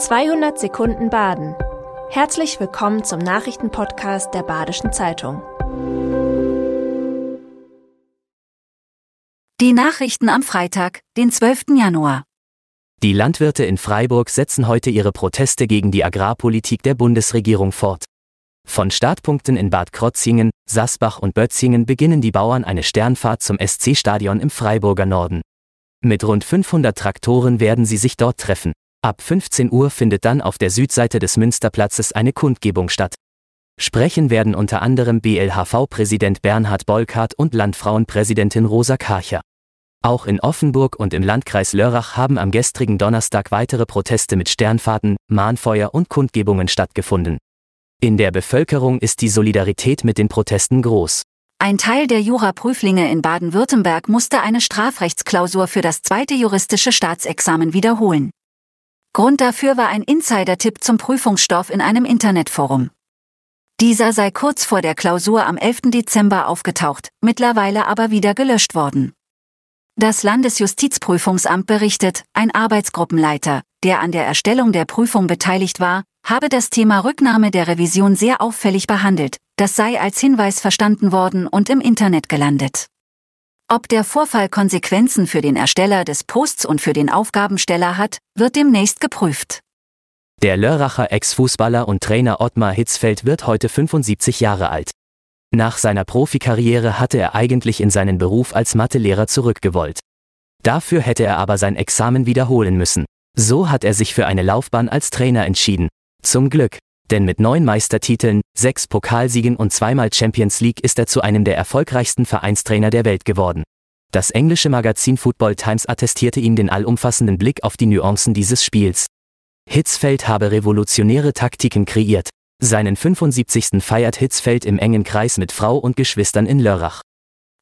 200 Sekunden Baden. Herzlich willkommen zum Nachrichtenpodcast der Badischen Zeitung. Die Nachrichten am Freitag, den 12. Januar. Die Landwirte in Freiburg setzen heute ihre Proteste gegen die Agrarpolitik der Bundesregierung fort. Von Startpunkten in Bad Krotzingen, Sasbach und Bötzingen beginnen die Bauern eine Sternfahrt zum SC-Stadion im Freiburger Norden. Mit rund 500 Traktoren werden sie sich dort treffen. Ab 15 Uhr findet dann auf der Südseite des Münsterplatzes eine Kundgebung statt. Sprechen werden unter anderem BLHV-Präsident Bernhard Bolkart und Landfrauenpräsidentin Rosa Karcher. Auch in Offenburg und im Landkreis Lörrach haben am gestrigen Donnerstag weitere Proteste mit Sternfahrten, Mahnfeuer und Kundgebungen stattgefunden. In der Bevölkerung ist die Solidarität mit den Protesten groß. Ein Teil der Juraprüflinge in Baden-Württemberg musste eine Strafrechtsklausur für das zweite juristische Staatsexamen wiederholen. Grund dafür war ein Insider-Tipp zum Prüfungsstoff in einem Internetforum. Dieser sei kurz vor der Klausur am 11. Dezember aufgetaucht, mittlerweile aber wieder gelöscht worden. Das Landesjustizprüfungsamt berichtet, ein Arbeitsgruppenleiter, der an der Erstellung der Prüfung beteiligt war, habe das Thema Rücknahme der Revision sehr auffällig behandelt, das sei als Hinweis verstanden worden und im Internet gelandet. Ob der Vorfall Konsequenzen für den Ersteller des Posts und für den Aufgabensteller hat, wird demnächst geprüft. Der Lörracher Ex-Fußballer und Trainer Ottmar Hitzfeld wird heute 75 Jahre alt. Nach seiner Profikarriere hatte er eigentlich in seinen Beruf als Mathelehrer zurückgewollt. Dafür hätte er aber sein Examen wiederholen müssen. So hat er sich für eine Laufbahn als Trainer entschieden. Zum Glück, denn mit neun Meistertiteln, sechs Pokalsiegen und zweimal Champions League ist er zu einem der erfolgreichsten Vereinstrainer der Welt geworden. Das englische Magazin Football Times attestierte ihm den allumfassenden Blick auf die Nuancen dieses Spiels. Hitzfeld habe revolutionäre Taktiken kreiert. Seinen 75. feiert Hitzfeld im engen Kreis mit Frau und Geschwistern in Lörrach.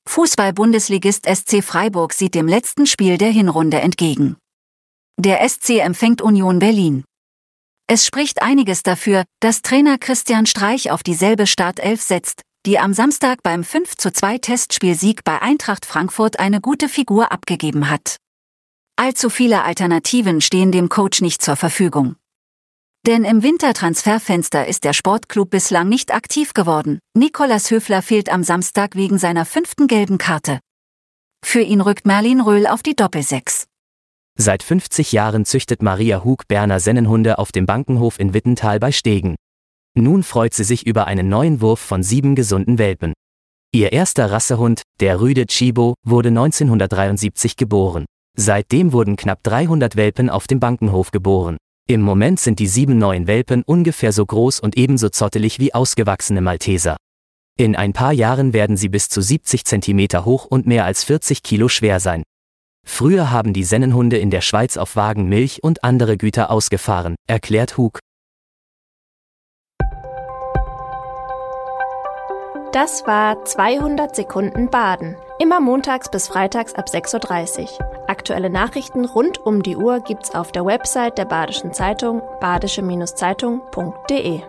Fußball-Bundesligist SC Freiburg sieht dem letzten Spiel der Hinrunde entgegen. Der SC empfängt Union Berlin. Es spricht einiges dafür, dass Trainer Christian Streich auf dieselbe Startelf setzt, die am Samstag beim 5 zu 2 Testspielsieg bei Eintracht Frankfurt eine gute Figur abgegeben hat. Allzu viele Alternativen stehen dem Coach nicht zur Verfügung. Denn im Wintertransferfenster ist der Sportclub bislang nicht aktiv geworden. Nikolas Höfler fehlt am Samstag wegen seiner fünften gelben Karte. Für ihn rückt Merlin Röhl auf die Doppelsechs. Seit 50 Jahren züchtet Maria Hug Berner Sennenhunde auf dem Bankenhof in Wittental bei Stegen. Nun freut sie sich über einen neuen Wurf von sieben gesunden Welpen. Ihr erster Rassehund, der Rüde Chibo, wurde 1973 geboren. Seitdem wurden knapp 300 Welpen auf dem Bankenhof geboren. Im Moment sind die sieben neuen Welpen ungefähr so groß und ebenso zottelig wie ausgewachsene Malteser. In ein paar Jahren werden sie bis zu 70 cm hoch und mehr als 40 Kilo schwer sein. Früher haben die Sennenhunde in der Schweiz auf Wagen Milch und andere Güter ausgefahren, erklärt Hug. Das war 200 Sekunden Baden. Immer montags bis freitags ab 6.30 Uhr. Aktuelle Nachrichten rund um die Uhr gibt's auf der Website der Badischen Zeitung badische-zeitung.de.